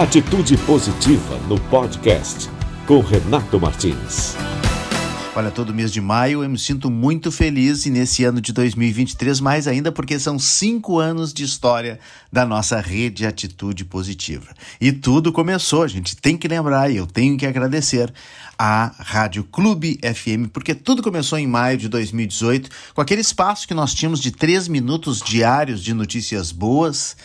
Atitude Positiva no podcast com Renato Martins. Olha, todo mês de maio eu me sinto muito feliz e nesse ano de 2023 mais ainda porque são cinco anos de história da nossa rede Atitude Positiva. E tudo começou, a gente tem que lembrar e eu tenho que agradecer a Rádio Clube FM, porque tudo começou em maio de 2018 com aquele espaço que nós tínhamos de três minutos diários de notícias boas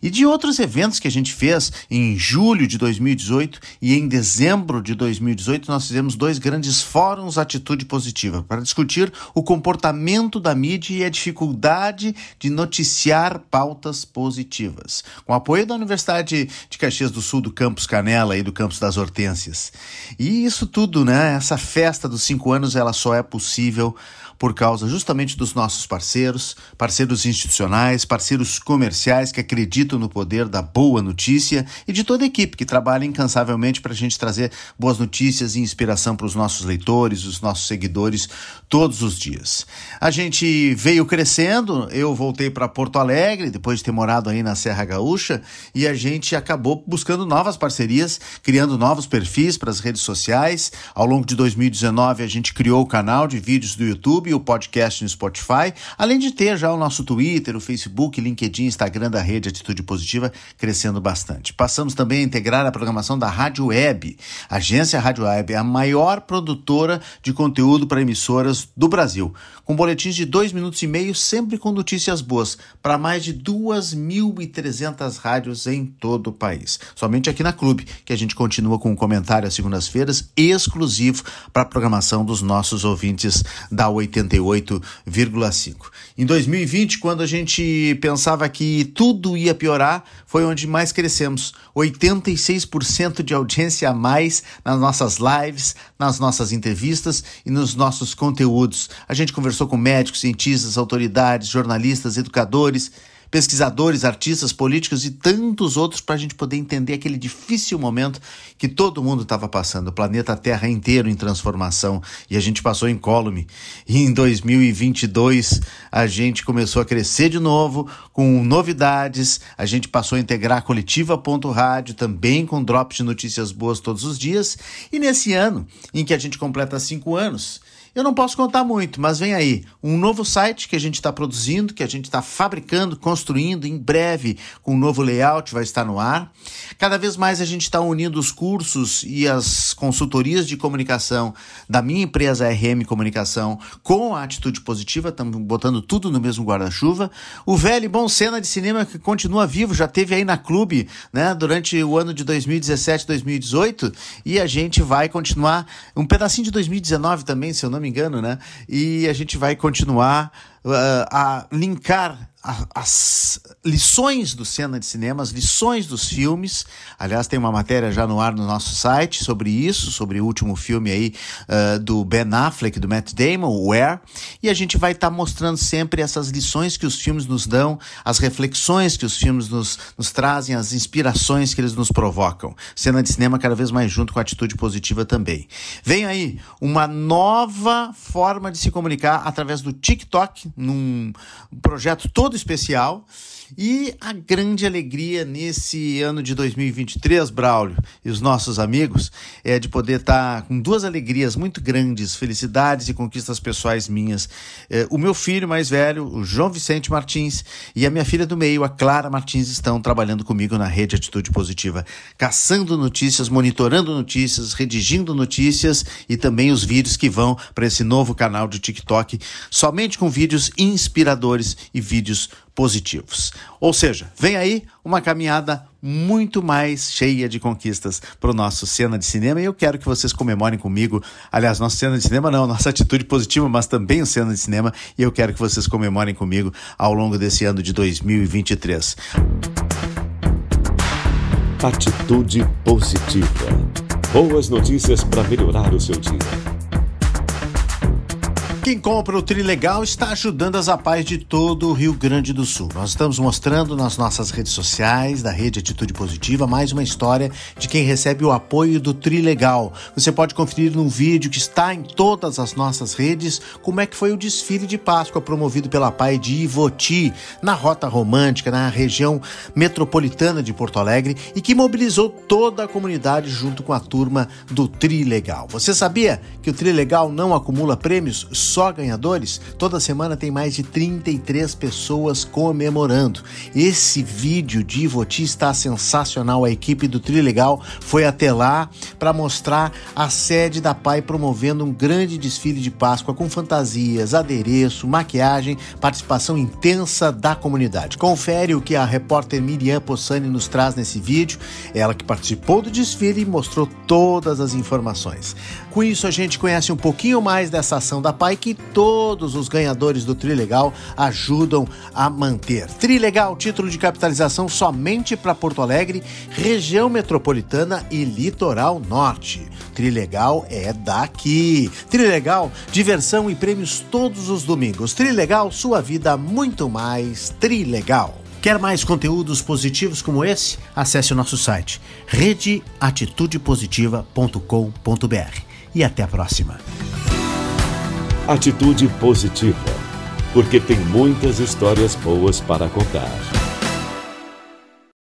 e de outros eventos que a gente fez em julho de 2018 e em dezembro de 2018 nós fizemos dois grandes fóruns Atitude Positiva para discutir o comportamento da mídia e a dificuldade de noticiar pautas positivas, com apoio da Universidade de Caxias do Sul, do Campus Canela e do Campus das Hortênsias. E isso tudo, né? Essa festa dos cinco anos, ela só é possível por causa justamente dos nossos parceiros, parceiros institucionais, parceiros comerciais que acreditam no poder da boa notícia e de toda a equipe que trabalha incansavelmente para a gente trazer boas notícias e inspiração para os nossos leitores, os nossos seguidores todos os dias. A gente veio crescendo, eu voltei para Porto Alegre depois de ter morado aí na Serra Gaúcha e a gente acabou buscando novas parcerias, criando novos perfis para as redes sociais. Ao longo de 2019 a gente criou o canal de vídeos do YouTube YouTube, o podcast no Spotify, além de ter já o nosso Twitter, o Facebook, LinkedIn, Instagram da rede Atitude Positiva crescendo bastante. Passamos também a integrar a programação da Rádio Web. A agência Rádio Web é a maior produtora de conteúdo para emissoras do Brasil, com boletins de dois minutos e meio, sempre com notícias boas, para mais de 2.300 rádios em todo o país. Somente aqui na Clube, que a gente continua com um comentário às segundas-feiras exclusivo para a programação dos nossos ouvintes da 80 88,5. Em 2020, quando a gente pensava que tudo ia piorar, foi onde mais crescemos. 86% de audiência a mais nas nossas lives, nas nossas entrevistas e nos nossos conteúdos. A gente conversou com médicos, cientistas, autoridades, jornalistas, educadores pesquisadores, artistas, políticos e tantos outros para a gente poder entender aquele difícil momento que todo mundo estava passando, o planeta Terra inteiro em transformação. E a gente passou incólume. E em 2022 a gente começou a crescer de novo com novidades, a gente passou a integrar a coletiva.rádio também com drops de notícias boas todos os dias. E nesse ano em que a gente completa cinco anos eu não posso contar muito, mas vem aí um novo site que a gente está produzindo, que a gente está fabricando, construindo em breve, com um novo layout, vai estar no ar. Cada vez mais a gente está unindo os cursos e as consultorias de comunicação da minha empresa RM Comunicação com a atitude positiva, estamos botando tudo no mesmo guarda-chuva. O velho bom cena de cinema que continua vivo, já teve aí na clube, né, durante o ano de 2017, 2018, e a gente vai continuar um pedacinho de 2019 também, se eu não me engano, né? E a gente vai continuar a linkar as lições do Cena de Cinema, as lições dos filmes. Aliás, tem uma matéria já no ar no nosso site sobre isso, sobre o último filme aí uh, do Ben Affleck, do Matt Damon, Where. E a gente vai estar tá mostrando sempre essas lições que os filmes nos dão, as reflexões que os filmes nos, nos trazem, as inspirações que eles nos provocam. Cena de Cinema cada vez mais junto com a atitude positiva também. Vem aí uma nova forma de se comunicar através do TikTok, num projeto todo especial. E a grande alegria nesse ano de 2023, Braulio e os nossos amigos, é de poder estar com duas alegrias muito grandes, felicidades e conquistas pessoais minhas. É, o meu filho mais velho, o João Vicente Martins, e a minha filha do meio, a Clara Martins, estão trabalhando comigo na rede Atitude Positiva, caçando notícias, monitorando notícias, redigindo notícias e também os vídeos que vão para esse novo canal de TikTok, somente com vídeos inspiradores e vídeos positivos. Ou seja, vem aí uma caminhada muito mais cheia de conquistas para o nosso cena de cinema e eu quero que vocês comemorem comigo. Aliás, nosso cena de cinema não, nossa atitude positiva, mas também o cena de cinema e eu quero que vocês comemorem comigo ao longo desse ano de 2023. Atitude positiva. Boas notícias para melhorar o seu dia. Quem compra o Trilegal está ajudando as APAES de todo o Rio Grande do Sul. Nós estamos mostrando nas nossas redes sociais da Rede Atitude Positiva mais uma história de quem recebe o apoio do Trilegal. Você pode conferir num vídeo que está em todas as nossas redes como é que foi o desfile de Páscoa promovido pela APAE de Ivoti, na Rota Romântica, na região metropolitana de Porto Alegre e que mobilizou toda a comunidade junto com a turma do Trilegal. Você sabia que o Trilegal não acumula prêmios? Só ganhadores, toda semana tem mais de 33 pessoas comemorando. Esse vídeo de Ivoti está sensacional. A equipe do Trilegal foi até lá para mostrar a sede da PAI promovendo um grande desfile de Páscoa com fantasias, adereço, maquiagem, participação intensa da comunidade. Confere o que a repórter Miriam Possani nos traz nesse vídeo. Ela que participou do desfile e mostrou todas as informações. Com isso, a gente conhece um pouquinho mais dessa ação da PAI que que todos os ganhadores do Trilegal ajudam a manter. Trilegal, título de capitalização somente para Porto Alegre, região metropolitana e litoral norte. Trilegal é daqui. Trilegal, diversão e prêmios todos os domingos. Trilegal, sua vida muito mais Trilegal. Quer mais conteúdos positivos como esse? Acesse o nosso site redeatitudepositiva.com.br e até a próxima. Atitude positiva, porque tem muitas histórias boas para contar.